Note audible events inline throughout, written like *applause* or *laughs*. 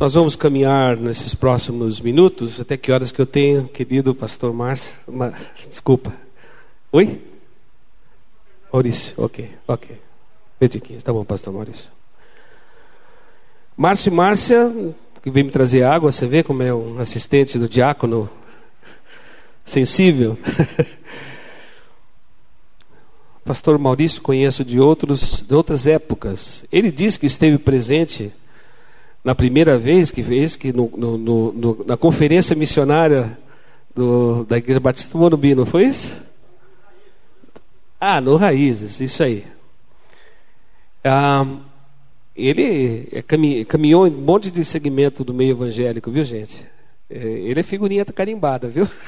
Nós vamos caminhar nesses próximos minutos. Até que horas que eu tenho, querido pastor Márcio? Desculpa. Oi? Maurício, ok, ok. 20 15, tá bom, pastor Maurício. Márcio e Márcia, que veio me trazer água, você vê como é um assistente do diácono sensível. *laughs* pastor Maurício conheço de, outros, de outras épocas. Ele disse que esteve presente na primeira vez que fez, que no, no, no, na conferência missionária do, da Igreja Batista do Morumbi, não foi isso? Ah, no Raízes, isso aí. Ah, ele é, caminhou em um monte de segmento do meio evangélico, viu gente? É, ele é figurinha carimbada, viu? *laughs*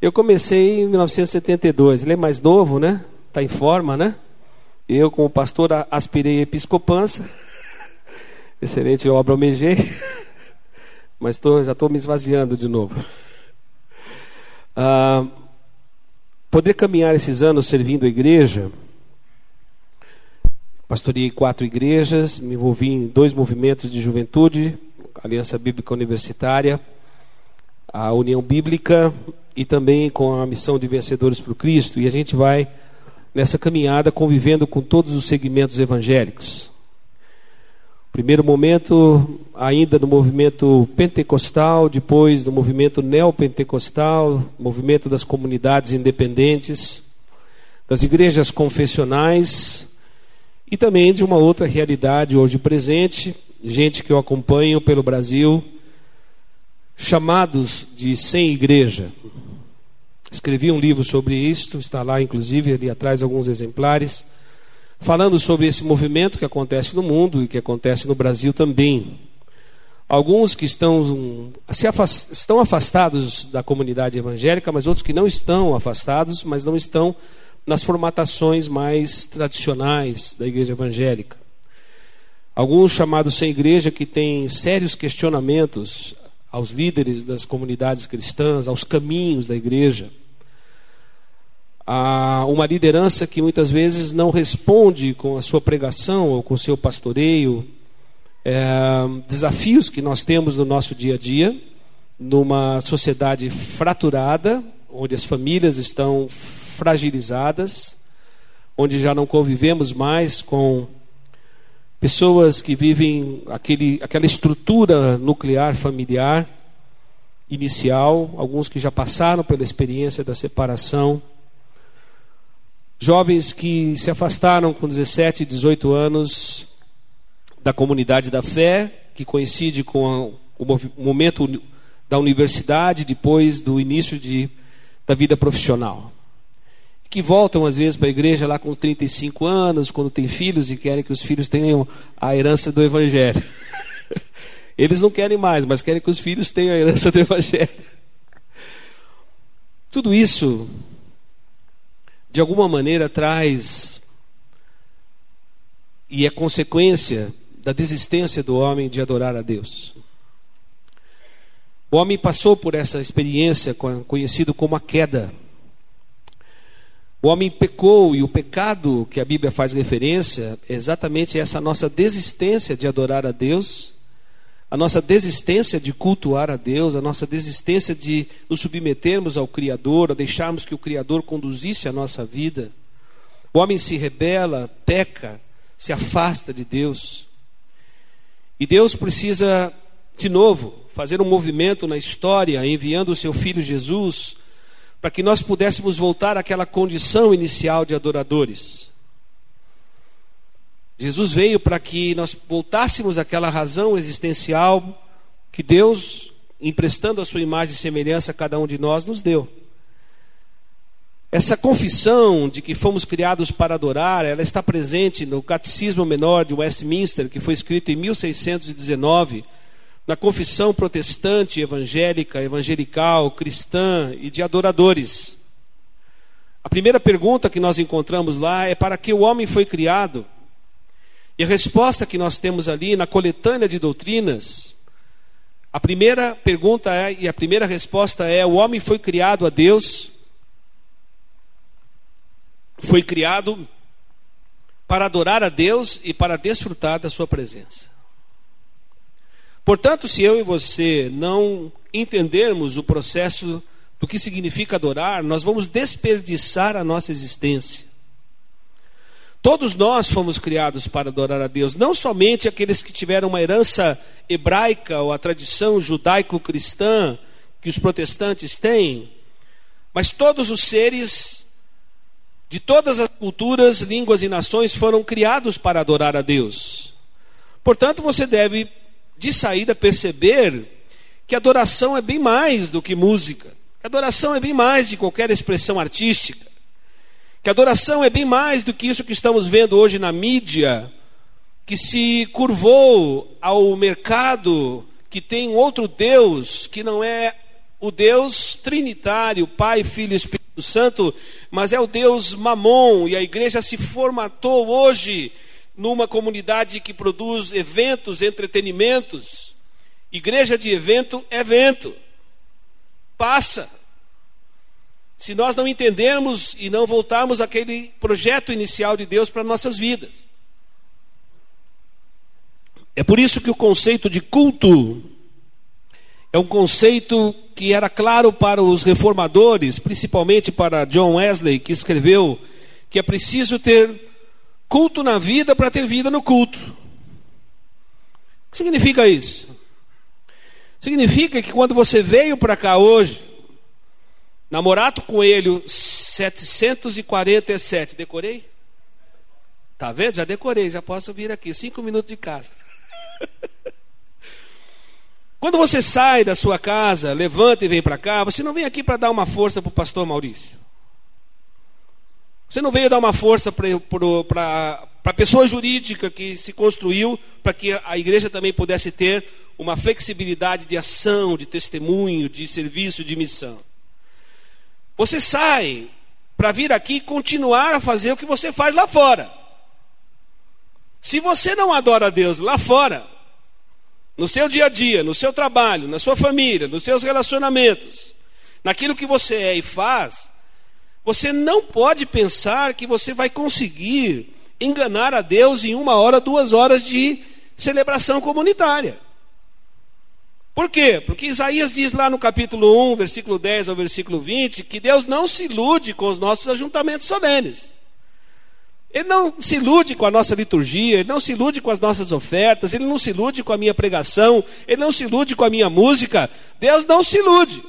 Eu comecei em 1972. Ele é mais novo, né? Está em forma, né? Eu, como pastor, aspirei episcopança. Excelente obra almejei. *laughs* Mas tô, já estou me esvaziando de novo. Ah, poder caminhar esses anos servindo a igreja. Pastorei quatro igrejas, me envolvi em dois movimentos de juventude, Aliança Bíblica Universitária, a União Bíblica e também com a missão de Vencedores para o Cristo. E a gente vai nessa caminhada convivendo com todos os segmentos evangélicos. Primeiro momento, ainda no movimento pentecostal, depois no movimento neopentecostal, movimento das comunidades independentes, das igrejas confessionais e também de uma outra realidade hoje presente, gente que eu acompanho pelo Brasil, chamados de sem igreja. Escrevi um livro sobre isto, está lá inclusive ali atrás alguns exemplares, falando sobre esse movimento que acontece no mundo e que acontece no Brasil também. Alguns que estão, se afast, estão afastados da comunidade evangélica, mas outros que não estão afastados, mas não estão nas formatações mais tradicionais da igreja evangélica. Alguns chamados sem igreja que têm sérios questionamentos aos líderes das comunidades cristãs, aos caminhos da igreja. Há uma liderança que muitas vezes não responde com a sua pregação ou com o seu pastoreio, é, desafios que nós temos no nosso dia a dia, numa sociedade fraturada, onde as famílias estão fragilizadas, onde já não convivemos mais com Pessoas que vivem aquele, aquela estrutura nuclear familiar inicial, alguns que já passaram pela experiência da separação. Jovens que se afastaram com 17, 18 anos da comunidade da fé, que coincide com o momento da universidade, depois do início de, da vida profissional que voltam às vezes para a igreja lá com 35 anos, quando tem filhos e querem que os filhos tenham a herança do evangelho. *laughs* Eles não querem mais, mas querem que os filhos tenham a herança do evangelho. Tudo isso de alguma maneira traz e é consequência da desistência do homem de adorar a Deus. O homem passou por essa experiência conhecido como a queda. O homem pecou e o pecado que a Bíblia faz referência é exatamente essa nossa desistência de adorar a Deus, a nossa desistência de cultuar a Deus, a nossa desistência de nos submetermos ao Criador, a deixarmos que o Criador conduzisse a nossa vida. O homem se rebela, peca, se afasta de Deus. E Deus precisa, de novo, fazer um movimento na história, enviando o seu filho Jesus para que nós pudéssemos voltar àquela condição inicial de adoradores. Jesus veio para que nós voltássemos àquela razão existencial que Deus, emprestando a sua imagem e semelhança a cada um de nós, nos deu. Essa confissão de que fomos criados para adorar, ela está presente no Catecismo Menor de Westminster, que foi escrito em 1619 na confissão protestante, evangélica, evangelical, cristã e de adoradores. A primeira pergunta que nós encontramos lá é para que o homem foi criado? E a resposta que nós temos ali na coletânea de doutrinas, a primeira pergunta é, e a primeira resposta é: o homem foi criado a Deus, foi criado para adorar a Deus e para desfrutar da sua presença. Portanto, se eu e você não entendermos o processo do que significa adorar, nós vamos desperdiçar a nossa existência. Todos nós fomos criados para adorar a Deus, não somente aqueles que tiveram uma herança hebraica ou a tradição judaico-cristã que os protestantes têm, mas todos os seres de todas as culturas, línguas e nações foram criados para adorar a Deus. Portanto, você deve, de saída, perceber que adoração é bem mais do que música, adoração é bem mais de qualquer expressão artística, que adoração é bem mais do que isso que estamos vendo hoje na mídia, que se curvou ao mercado que tem outro Deus que não é o Deus trinitário, Pai, Filho e Espírito Santo, mas é o Deus Mamon, e a igreja se formatou hoje numa comunidade que produz eventos, entretenimentos. Igreja de evento, evento. Passa. Se nós não entendermos e não voltarmos àquele projeto inicial de Deus para nossas vidas. É por isso que o conceito de culto é um conceito que era claro para os reformadores, principalmente para John Wesley, que escreveu que é preciso ter culto na vida para ter vida no culto. O que significa isso? Significa que quando você veio para cá hoje, Namorato Coelho 747, decorei? Tá vendo? Já decorei, já posso vir aqui, cinco minutos de casa. *laughs* Quando você sai da sua casa, levanta e vem para cá, você não vem aqui para dar uma força para o pastor Maurício. Você não veio dar uma força para a pessoa jurídica que se construiu para que a igreja também pudesse ter uma flexibilidade de ação, de testemunho, de serviço, de missão. Você sai para vir aqui e continuar a fazer o que você faz lá fora. Se você não adora a Deus lá fora, no seu dia a dia, no seu trabalho, na sua família, nos seus relacionamentos, naquilo que você é e faz, você não pode pensar que você vai conseguir enganar a Deus em uma hora, duas horas de celebração comunitária. Por quê? Porque Isaías diz lá no capítulo 1, versículo 10 ao versículo 20, que Deus não se ilude com os nossos ajuntamentos solenes. Ele não se ilude com a nossa liturgia, ele não se ilude com as nossas ofertas, ele não se ilude com a minha pregação, ele não se ilude com a minha música. Deus não se ilude.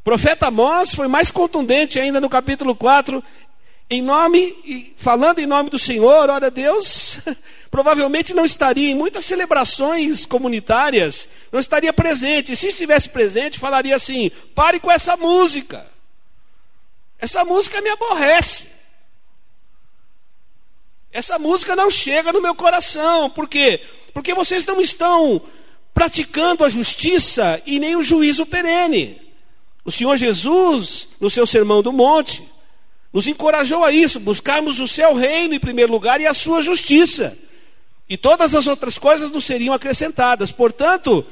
O profeta Amós foi mais contundente ainda no capítulo 4, em nome, falando em nome do Senhor, olha, Deus *laughs* provavelmente não estaria em muitas celebrações comunitárias, não estaria presente. E se estivesse presente, falaria assim: pare com essa música. Essa música me aborrece. Essa música não chega no meu coração. Por quê? Porque vocês não estão praticando a justiça e nem o juízo perene. O Senhor Jesus, no seu sermão do monte, nos encorajou a isso, buscarmos o seu reino em primeiro lugar e a sua justiça. E todas as outras coisas nos seriam acrescentadas. Portanto,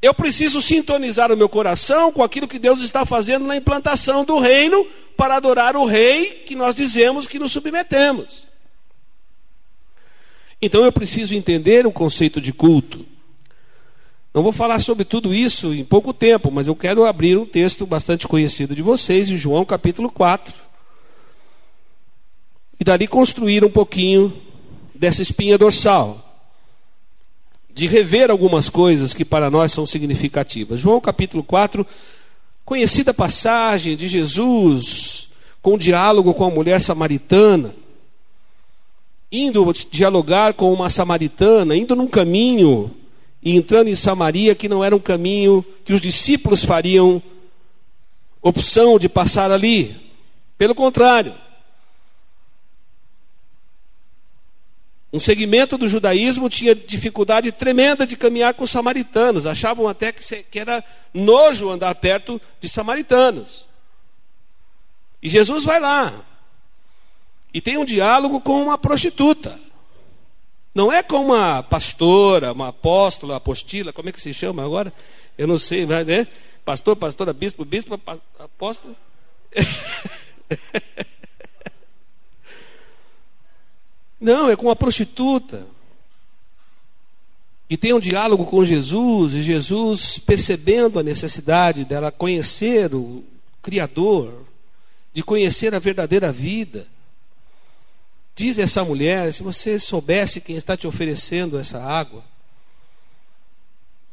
eu preciso sintonizar o meu coração com aquilo que Deus está fazendo na implantação do reino para adorar o rei que nós dizemos que nos submetemos. Então eu preciso entender o conceito de culto. Não vou falar sobre tudo isso em pouco tempo, mas eu quero abrir um texto bastante conhecido de vocês, em João capítulo 4. E dali construir um pouquinho dessa espinha dorsal. De rever algumas coisas que para nós são significativas. João capítulo 4, conhecida passagem de Jesus com um diálogo com a mulher samaritana indo dialogar com uma samaritana, indo num caminho e entrando em Samaria que não era um caminho que os discípulos fariam opção de passar ali. Pelo contrário, um segmento do judaísmo tinha dificuldade tremenda de caminhar com os samaritanos, achavam até que era nojo andar perto de samaritanos. E Jesus vai lá, e tem um diálogo com uma prostituta. Não é com uma pastora, uma apóstola, apostila, como é que se chama agora? Eu não sei, né? Pastor, pastora, bispo, bispo, apóstolo. *laughs* Não, é com uma prostituta. que tem um diálogo com Jesus, e Jesus percebendo a necessidade dela conhecer o Criador, de conhecer a verdadeira vida. Diz essa mulher: se você soubesse quem está te oferecendo essa água,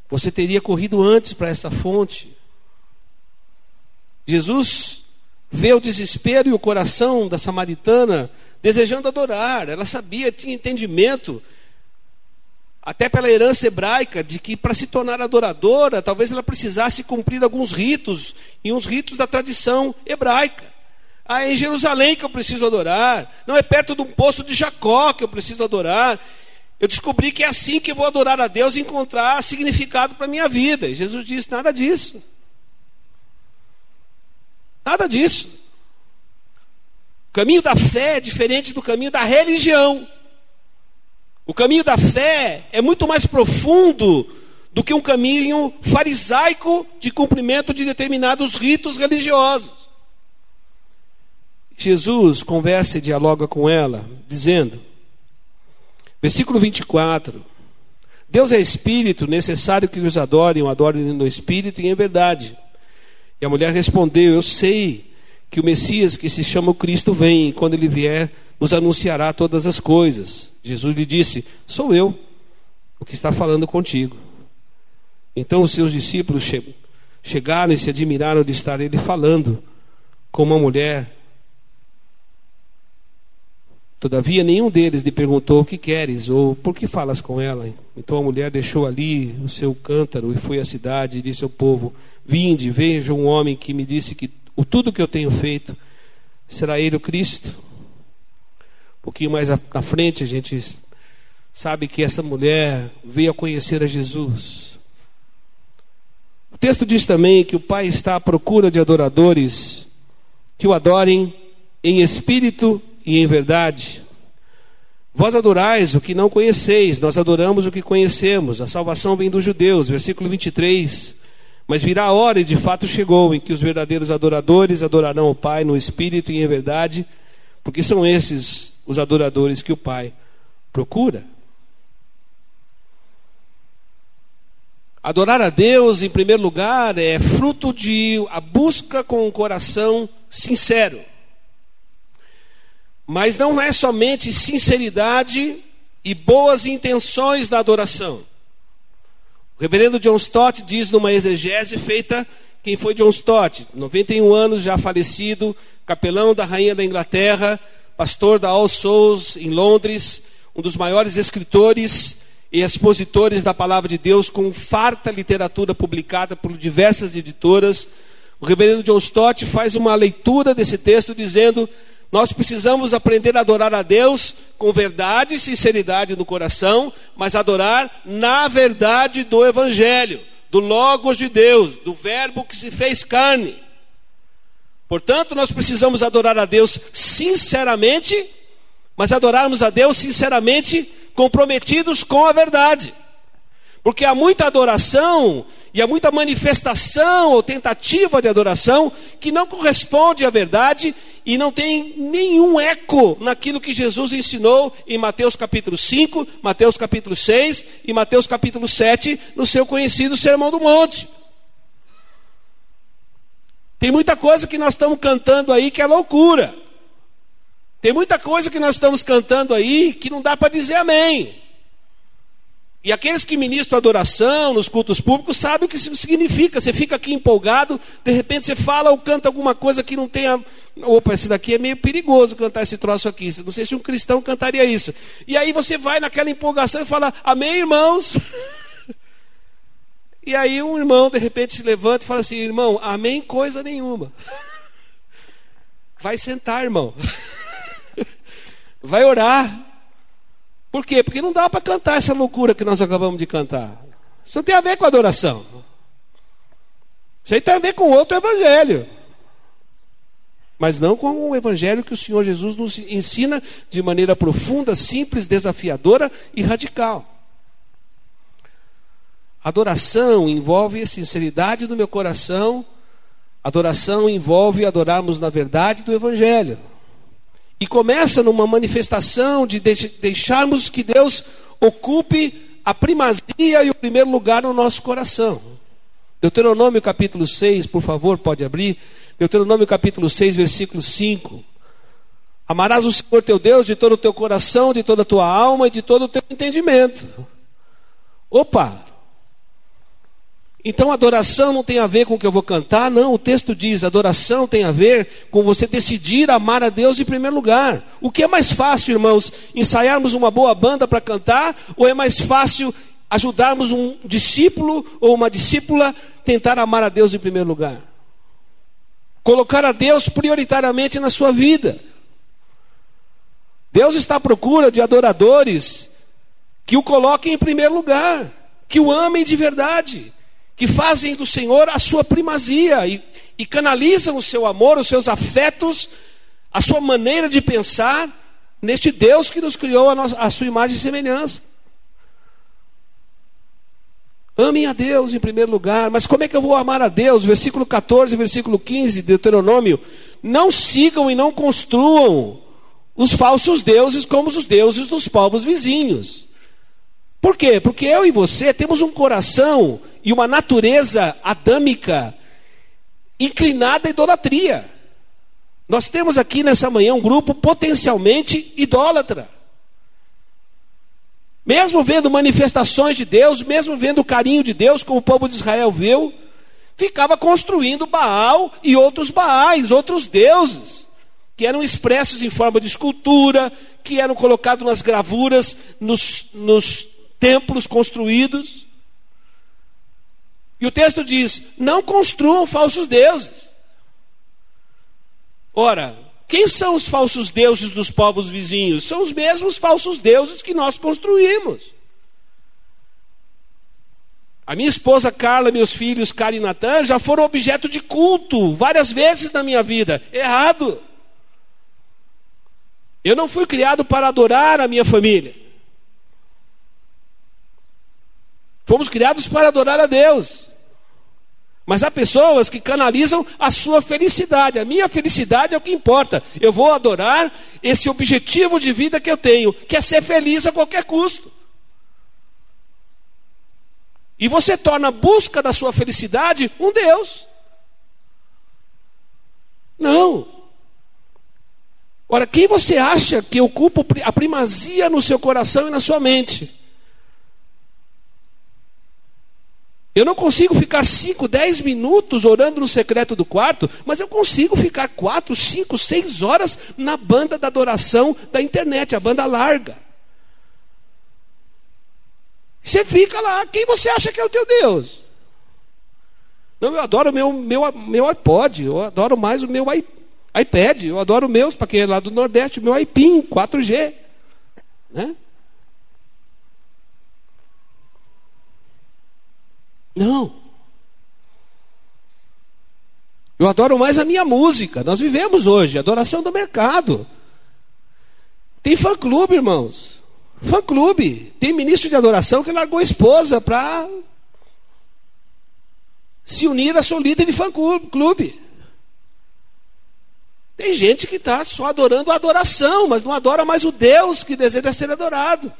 você teria corrido antes para esta fonte. Jesus vê o desespero e o coração da samaritana desejando adorar. Ela sabia, tinha entendimento, até pela herança hebraica, de que para se tornar adoradora, talvez ela precisasse cumprir alguns ritos, e uns ritos da tradição hebraica. Ah, é em Jerusalém que eu preciso adorar. Não é perto de um poço de Jacó que eu preciso adorar. Eu descobri que é assim que eu vou adorar a Deus e encontrar significado para a minha vida. E Jesus disse: nada disso. Nada disso. O caminho da fé é diferente do caminho da religião. O caminho da fé é muito mais profundo do que um caminho farisaico de cumprimento de determinados ritos religiosos. Jesus conversa e dialoga com ela, dizendo: Versículo 24: Deus é espírito, necessário que os adorem, o adorem no espírito e em verdade. E a mulher respondeu: Eu sei que o Messias, que se chama o Cristo, vem, e quando ele vier, nos anunciará todas as coisas. Jesus lhe disse: Sou eu, o que está falando contigo. Então os seus discípulos chegaram e se admiraram de estar ele falando com uma mulher Todavia, nenhum deles lhe perguntou o que queres ou por que falas com ela. Então a mulher deixou ali o seu cântaro e foi à cidade e disse ao povo: Vinde, veja um homem que me disse que o tudo que eu tenho feito será ele o Cristo. Um pouquinho mais na frente a gente sabe que essa mulher veio a conhecer a Jesus. O texto diz também que o Pai está à procura de adoradores que o adorem em espírito e em verdade. Vós adorais o que não conheceis, nós adoramos o que conhecemos. A salvação vem dos judeus, versículo 23. Mas virá a hora, e de fato chegou, em que os verdadeiros adoradores adorarão o Pai no espírito e em verdade, porque são esses os adoradores que o Pai procura. Adorar a Deus, em primeiro lugar, é fruto de a busca com um coração sincero. Mas não é somente sinceridade e boas intenções na adoração. O reverendo John Stott diz numa exegese feita, quem foi John Stott? 91 anos, já falecido, capelão da Rainha da Inglaterra, pastor da All Souls em Londres, um dos maiores escritores e expositores da palavra de Deus, com farta literatura publicada por diversas editoras. O reverendo John Stott faz uma leitura desse texto dizendo nós precisamos aprender a adorar a Deus com verdade e sinceridade no coração, mas adorar na verdade do Evangelho, do Logos de Deus, do Verbo que se fez carne. Portanto, nós precisamos adorar a Deus sinceramente, mas adorarmos a Deus sinceramente comprometidos com a verdade. Porque há muita adoração e há muita manifestação ou tentativa de adoração que não corresponde à verdade e não tem nenhum eco naquilo que Jesus ensinou em Mateus capítulo 5, Mateus capítulo 6 e Mateus capítulo 7, no seu conhecido Sermão do Monte. Tem muita coisa que nós estamos cantando aí que é loucura. Tem muita coisa que nós estamos cantando aí que não dá para dizer amém. E aqueles que ministram adoração nos cultos públicos sabem o que isso significa. Você fica aqui empolgado, de repente você fala ou canta alguma coisa que não tenha. Opa, esse daqui é meio perigoso cantar esse troço aqui. Não sei se um cristão cantaria isso. E aí você vai naquela empolgação e fala, Amém, irmãos. *laughs* E aí um irmão de repente se levanta e fala assim, irmão, amém coisa nenhuma. *laughs* Vai sentar, irmão. *laughs* Vai orar. Por quê? Porque não dá para cantar essa loucura que nós acabamos de cantar. Isso não tem a ver com adoração. Isso aí tem a ver com outro evangelho. Mas não com o evangelho que o Senhor Jesus nos ensina de maneira profunda, simples, desafiadora e radical. Adoração envolve sinceridade no meu coração. Adoração envolve adorarmos na verdade do evangelho. E começa numa manifestação de deixarmos que Deus ocupe a primazia e o primeiro lugar no nosso coração. Deuteronômio capítulo 6, por favor, pode abrir. Deuteronômio capítulo 6, versículo 5. Amarás o Senhor teu Deus de todo o teu coração, de toda a tua alma e de todo o teu entendimento. Opa! Então adoração não tem a ver com o que eu vou cantar, não. O texto diz: adoração tem a ver com você decidir amar a Deus em primeiro lugar. O que é mais fácil, irmãos, ensaiarmos uma boa banda para cantar, ou é mais fácil ajudarmos um discípulo ou uma discípula tentar amar a Deus em primeiro lugar? Colocar a Deus prioritariamente na sua vida. Deus está à procura de adoradores que o coloquem em primeiro lugar, que o amem de verdade que fazem do Senhor a sua primazia e, e canalizam o seu amor, os seus afetos, a sua maneira de pensar neste Deus que nos criou a, nossa, a sua imagem e semelhança. Amem a Deus em primeiro lugar, mas como é que eu vou amar a Deus? Versículo 14, versículo 15 de Deuteronômio. Não sigam e não construam os falsos deuses como os deuses dos povos vizinhos. Por quê? Porque eu e você temos um coração e uma natureza adâmica inclinada à idolatria. Nós temos aqui nessa manhã um grupo potencialmente idólatra. Mesmo vendo manifestações de Deus, mesmo vendo o carinho de Deus, como o povo de Israel viu, ficava construindo Baal e outros Baais, outros deuses, que eram expressos em forma de escultura, que eram colocados nas gravuras, nos, nos templos construídos. E o texto diz: não construam falsos deuses. Ora, quem são os falsos deuses dos povos vizinhos? São os mesmos falsos deuses que nós construímos. A minha esposa Carla, meus filhos Cara e Natan já foram objeto de culto várias vezes na minha vida. Errado. Eu não fui criado para adorar a minha família. Fomos criados para adorar a Deus. Mas há pessoas que canalizam a sua felicidade. A minha felicidade é o que importa. Eu vou adorar esse objetivo de vida que eu tenho, que é ser feliz a qualquer custo. E você torna a busca da sua felicidade um Deus. Não. Ora, quem você acha que ocupa a primazia no seu coração e na sua mente? Eu não consigo ficar 5, 10 minutos orando no secreto do quarto, mas eu consigo ficar 4, 5, 6 horas na banda da adoração da internet, a banda larga. Você fica lá, quem você acha que é o teu Deus? Não, eu adoro o meu, meu, meu iPod, eu adoro mais o meu iPad, eu adoro o meu, para quem é lá do Nordeste, o meu iPin 4G. Né? Não. Eu adoro mais a minha música. Nós vivemos hoje, adoração do mercado. Tem fã clube, irmãos. Fã clube. Tem ministro de adoração que largou a esposa para se unir a seu líder de fã clube. Tem gente que está só adorando a adoração, mas não adora mais o Deus que deseja ser adorado.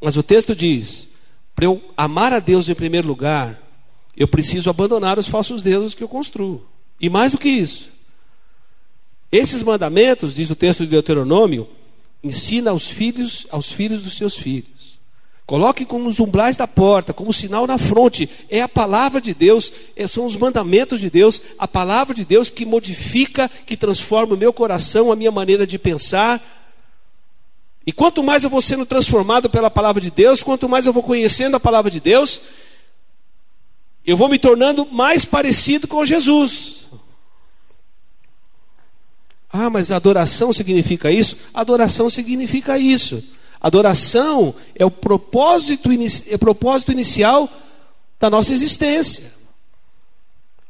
Mas o texto diz: para eu amar a Deus em primeiro lugar, eu preciso abandonar os falsos deuses que eu construo. E mais do que isso, esses mandamentos, diz o texto de Deuteronômio, ensina aos filhos, aos filhos dos seus filhos. Coloque como os umbrais da porta, como sinal na fronte. É a palavra de Deus, é, são os mandamentos de Deus, a palavra de Deus que modifica, que transforma o meu coração, a minha maneira de pensar, e quanto mais eu vou sendo transformado pela palavra de Deus, quanto mais eu vou conhecendo a palavra de Deus, eu vou me tornando mais parecido com Jesus. Ah, mas adoração significa isso? Adoração significa isso. Adoração é o propósito, é o propósito inicial da nossa existência.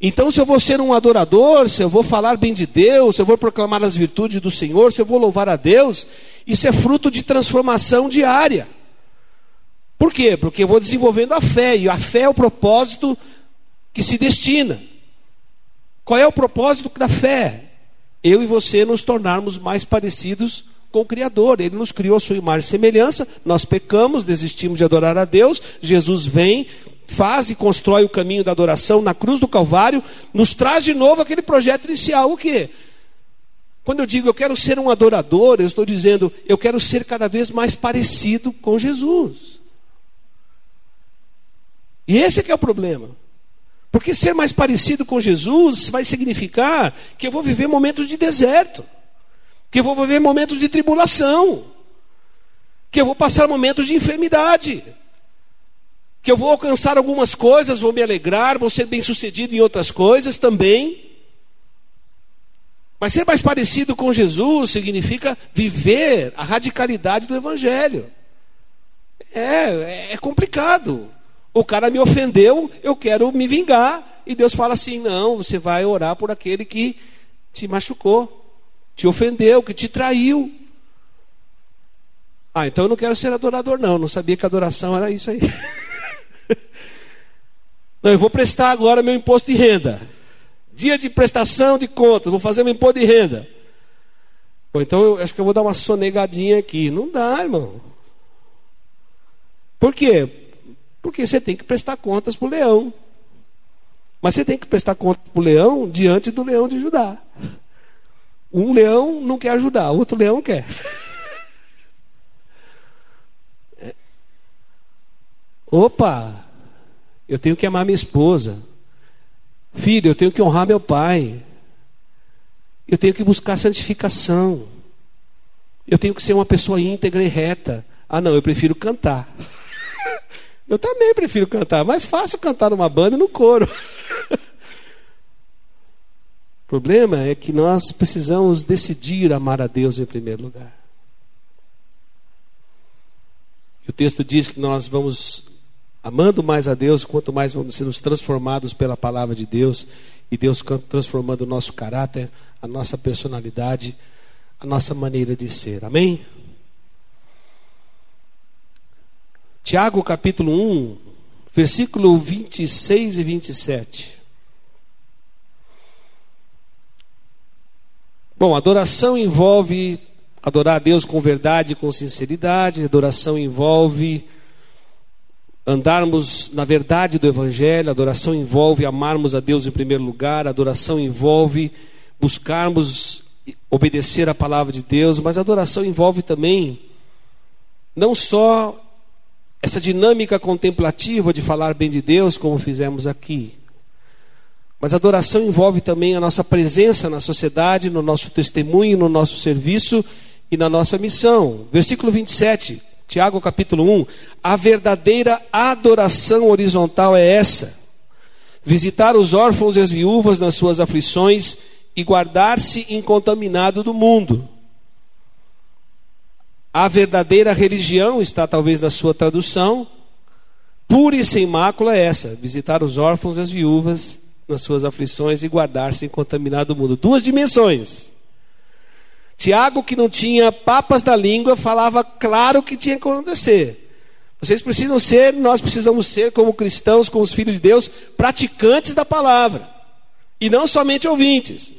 Então, se eu vou ser um adorador, se eu vou falar bem de Deus, se eu vou proclamar as virtudes do Senhor, se eu vou louvar a Deus, isso é fruto de transformação diária. Por quê? Porque eu vou desenvolvendo a fé, e a fé é o propósito que se destina. Qual é o propósito da fé? Eu e você nos tornarmos mais parecidos com o Criador. Ele nos criou a sua imagem e semelhança, nós pecamos, desistimos de adorar a Deus, Jesus vem, faz e constrói o caminho da adoração na cruz do Calvário, nos traz de novo aquele projeto inicial. O que? Quando eu digo eu quero ser um adorador, eu estou dizendo eu quero ser cada vez mais parecido com Jesus. E esse é o problema. Porque ser mais parecido com Jesus vai significar que eu vou viver momentos de deserto, que eu vou viver momentos de tribulação, que eu vou passar momentos de enfermidade, que eu vou alcançar algumas coisas, vou me alegrar, vou ser bem sucedido em outras coisas também. Mas ser mais parecido com Jesus significa viver a radicalidade do Evangelho. É, é complicado. O cara me ofendeu, eu quero me vingar. E Deus fala assim: não, você vai orar por aquele que te machucou, te ofendeu, que te traiu. Ah, então eu não quero ser adorador, não. Não sabia que adoração era isso aí. *laughs* *laughs* não, eu vou prestar agora meu imposto de renda. Dia de prestação de contas, vou fazer meu imposto de renda. Então eu acho que eu vou dar uma sonegadinha aqui. Não dá, irmão. Por quê? Porque você tem que prestar contas para o leão. Mas você tem que prestar contas para o leão diante do leão de Judá. Um leão não quer ajudar, o outro leão quer. *laughs* Opa, eu tenho que amar minha esposa. Filho, eu tenho que honrar meu pai. Eu tenho que buscar santificação. Eu tenho que ser uma pessoa íntegra e reta. Ah, não, eu prefiro cantar. *laughs* Eu também prefiro cantar. Mais fácil cantar numa banda e no coro. *laughs* o problema é que nós precisamos decidir amar a Deus em primeiro lugar. E o texto diz que nós vamos amando mais a Deus, quanto mais vamos sendo transformados pela palavra de Deus, e Deus transformando o nosso caráter, a nossa personalidade, a nossa maneira de ser. Amém? Tiago capítulo 1, versículo 26 e 27. Bom, adoração envolve adorar a Deus com verdade com sinceridade, adoração envolve andarmos na verdade do Evangelho, adoração envolve amarmos a Deus em primeiro lugar, adoração envolve buscarmos obedecer a palavra de Deus, mas adoração envolve também não só essa dinâmica contemplativa de falar bem de Deus, como fizemos aqui. Mas adoração envolve também a nossa presença na sociedade, no nosso testemunho, no nosso serviço e na nossa missão. Versículo 27, Tiago capítulo 1. A verdadeira adoração horizontal é essa: visitar os órfãos e as viúvas nas suas aflições e guardar-se incontaminado do mundo. A verdadeira religião está talvez na sua tradução. Pura e sem mácula é essa: visitar os órfãos e as viúvas nas suas aflições e guardar-se incontaminado do mundo. Duas dimensões. Tiago, que não tinha papas da língua, falava claro o que tinha que acontecer. Vocês precisam ser, nós precisamos ser, como cristãos, como os filhos de Deus, praticantes da palavra. E não somente ouvintes.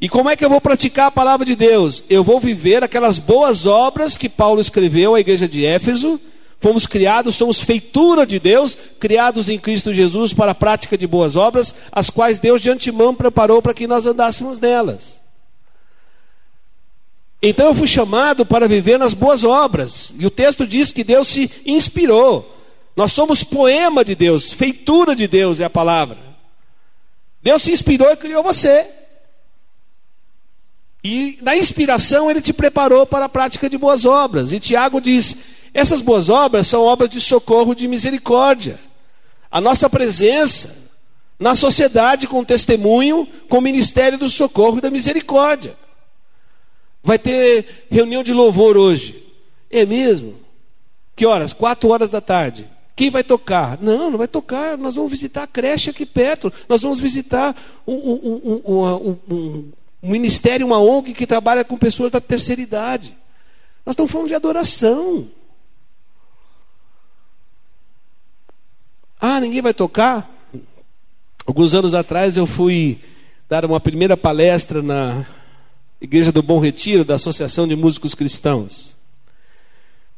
E como é que eu vou praticar a palavra de Deus? Eu vou viver aquelas boas obras que Paulo escreveu à igreja de Éfeso. Fomos criados, somos feitura de Deus, criados em Cristo Jesus para a prática de boas obras, as quais Deus de antemão preparou para que nós andássemos nelas. Então eu fui chamado para viver nas boas obras. E o texto diz que Deus se inspirou. Nós somos poema de Deus, feitura de Deus é a palavra. Deus se inspirou e criou você. E na inspiração ele te preparou para a prática de boas obras. E Tiago diz: essas boas obras são obras de socorro, de misericórdia. A nossa presença na sociedade com testemunho, com o ministério do socorro e da misericórdia. Vai ter reunião de louvor hoje. É mesmo? Que horas? Quatro horas da tarde. Quem vai tocar? Não, não vai tocar. Nós vamos visitar a creche aqui perto. Nós vamos visitar um, um, um, um ministério, uma ONG que trabalha com pessoas da terceira idade. Nós estamos falando de adoração. Ah, ninguém vai tocar? Alguns anos atrás eu fui dar uma primeira palestra na, Igreja do Bom Retiro, da Associação de Músicos Cristãos.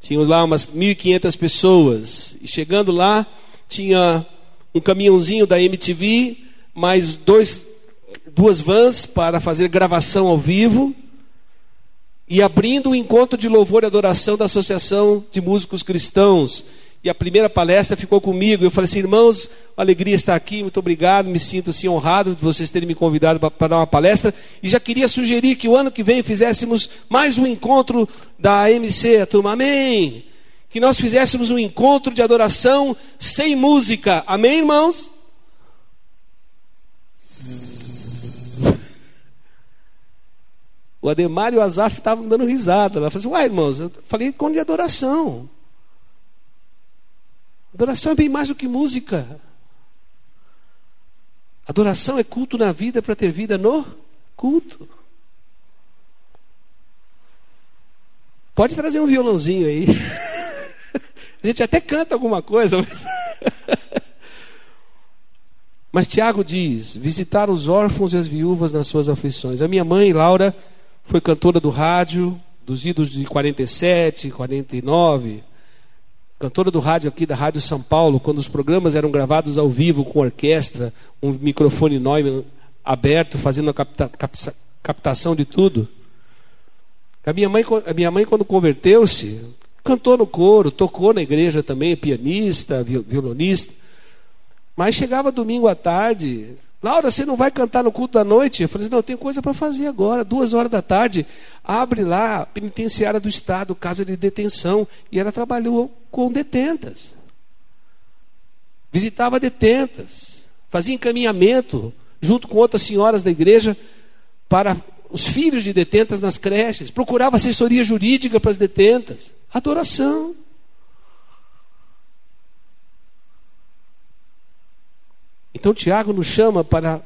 Tínhamos lá umas 1.500 pessoas. E chegando lá, tinha um caminhãozinho da MTV, mais dois, duas vans para fazer gravação ao vivo. E abrindo o encontro de louvor e adoração da Associação de Músicos Cristãos e a primeira palestra ficou comigo. Eu falei assim, irmãos, alegria estar aqui, muito obrigado, me sinto assim honrado de vocês terem me convidado para dar uma palestra. E já queria sugerir que o ano que vem fizéssemos mais um encontro da MC, a turma, amém? Que nós fizéssemos um encontro de adoração sem música, amém, irmãos? O Ademar e o Azaf estavam dando risada. Ela falou assim, uai, irmãos, eu falei encontro de adoração. Adoração é bem mais do que música. Adoração é culto na vida para ter vida no culto. Pode trazer um violãozinho aí. *laughs* A gente até canta alguma coisa, mas. *laughs* Mas Tiago diz: visitar os órfãos e as viúvas nas suas aflições. A minha mãe, Laura, foi cantora do rádio, dos idos de 47, 49 cantora do rádio aqui da Rádio São Paulo, quando os programas eram gravados ao vivo com orquestra, um microfone Neumann aberto, fazendo a capta, capta, captação de tudo. A minha mãe, a minha mãe quando converteu-se, cantou no coro, tocou na igreja também, pianista, violonista. Mas chegava domingo à tarde, Laura, você não vai cantar no culto da noite? Eu falei assim, não, eu tenho coisa para fazer agora, duas horas da tarde. Abre lá penitenciária do Estado, casa de detenção. E ela trabalhou com detentas. Visitava detentas. Fazia encaminhamento junto com outras senhoras da igreja para os filhos de detentas nas creches. Procurava assessoria jurídica para as detentas. Adoração. Então Tiago nos chama para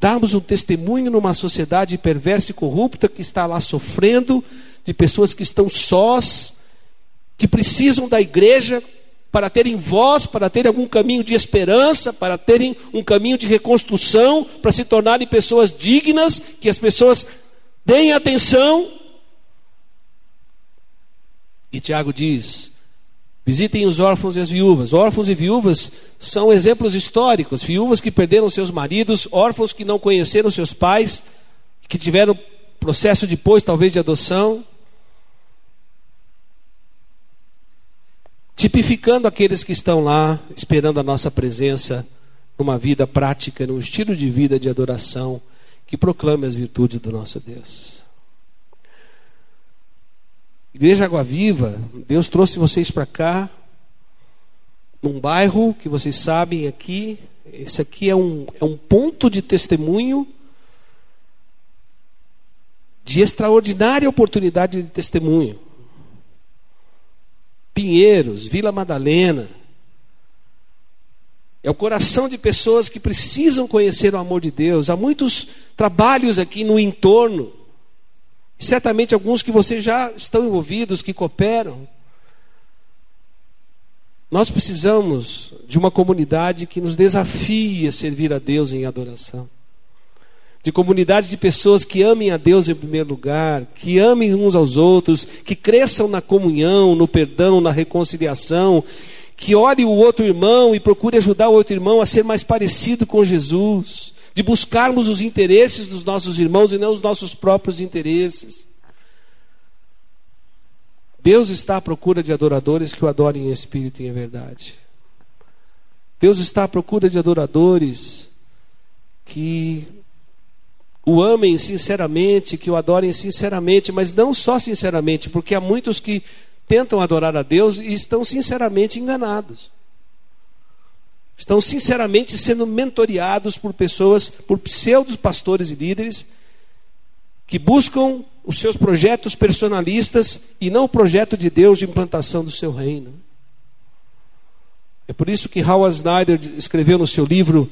darmos um testemunho numa sociedade perversa e corrupta que está lá sofrendo, de pessoas que estão sós, que precisam da igreja para terem voz, para terem algum caminho de esperança, para terem um caminho de reconstrução, para se tornarem pessoas dignas, que as pessoas deem atenção. E Tiago diz: Visitem os órfãos e as viúvas. Órfãos e viúvas são exemplos históricos. Viúvas que perderam seus maridos, órfãos que não conheceram seus pais, que tiveram processo depois, talvez, de adoção. Tipificando aqueles que estão lá, esperando a nossa presença numa vida prática, num estilo de vida de adoração que proclame as virtudes do nosso Deus. Igreja Água Viva, Deus trouxe vocês para cá, num bairro que vocês sabem aqui. Esse aqui é um, é um ponto de testemunho, de extraordinária oportunidade de testemunho. Pinheiros, Vila Madalena. É o coração de pessoas que precisam conhecer o amor de Deus. Há muitos trabalhos aqui no entorno certamente alguns que vocês já estão envolvidos, que cooperam. Nós precisamos de uma comunidade que nos desafie a servir a Deus em adoração. De comunidade de pessoas que amem a Deus em primeiro lugar, que amem uns aos outros, que cresçam na comunhão, no perdão, na reconciliação, que olhe o outro irmão e procure ajudar o outro irmão a ser mais parecido com Jesus de buscarmos os interesses dos nossos irmãos e não os nossos próprios interesses. Deus está à procura de adoradores que o adorem em espírito e em verdade. Deus está à procura de adoradores que o amem sinceramente, que o adorem sinceramente, mas não só sinceramente, porque há muitos que tentam adorar a Deus e estão sinceramente enganados estão sinceramente sendo mentoreados por pessoas, por pseudos pastores e líderes que buscam os seus projetos personalistas e não o projeto de Deus de implantação do seu reino. É por isso que Howard Snyder escreveu no seu livro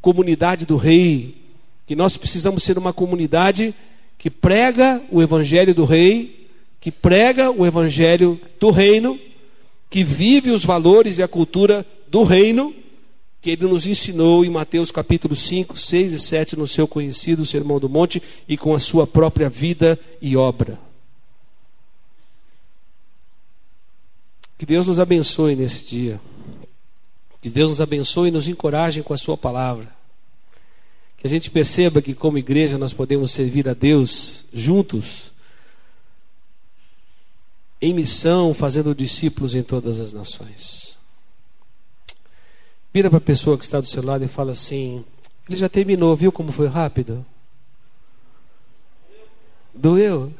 Comunidade do Rei que nós precisamos ser uma comunidade que prega o evangelho do rei, que prega o evangelho do reino, que vive os valores e a cultura do reino que ele nos ensinou em Mateus capítulo 5, 6 e 7, no seu conhecido Sermão do Monte e com a sua própria vida e obra. Que Deus nos abençoe nesse dia. Que Deus nos abençoe e nos encoraje com a sua palavra. Que a gente perceba que como igreja nós podemos servir a Deus juntos em missão, fazendo discípulos em todas as nações. Vira para a pessoa que está do seu lado e fala assim: ele já terminou, viu como foi rápido? Doeu?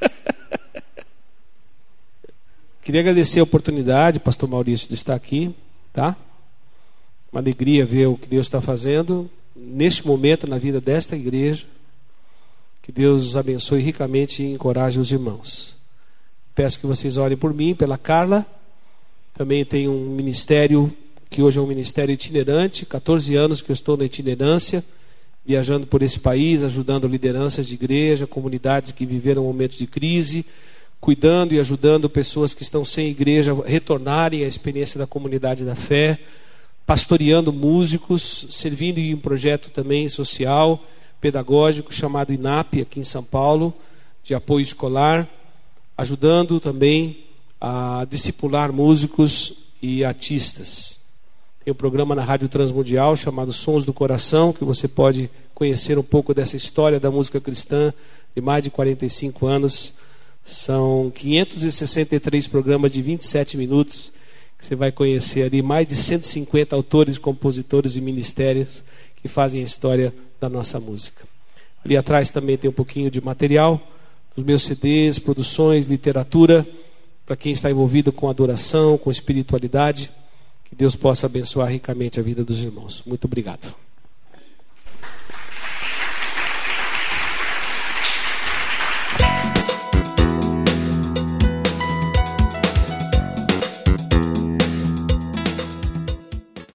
*laughs* Queria agradecer a oportunidade, Pastor Maurício, de estar aqui, tá? Uma alegria ver o que Deus está fazendo neste momento na vida desta igreja. Que Deus os abençoe ricamente e encoraje os irmãos. Peço que vocês orem por mim, pela Carla. Também tenho um ministério que hoje é um ministério itinerante, 14 anos que eu estou na itinerância, viajando por esse país, ajudando lideranças de igreja, comunidades que viveram momentos de crise, cuidando e ajudando pessoas que estão sem igreja retornarem à experiência da comunidade da fé, pastoreando músicos, servindo em um projeto também social, pedagógico chamado INAP aqui em São Paulo, de apoio escolar, ajudando também a discipular músicos e artistas. Tem um programa na Rádio Transmundial chamado Sons do Coração, que você pode conhecer um pouco dessa história da música cristã de mais de 45 anos. São 563 programas de 27 minutos que você vai conhecer ali mais de 150 autores, compositores e ministérios que fazem a história da nossa música. Ali atrás também tem um pouquinho de material dos meus CDs, produções, literatura, para quem está envolvido com adoração, com espiritualidade. Deus possa abençoar ricamente a vida dos irmãos. Muito obrigado.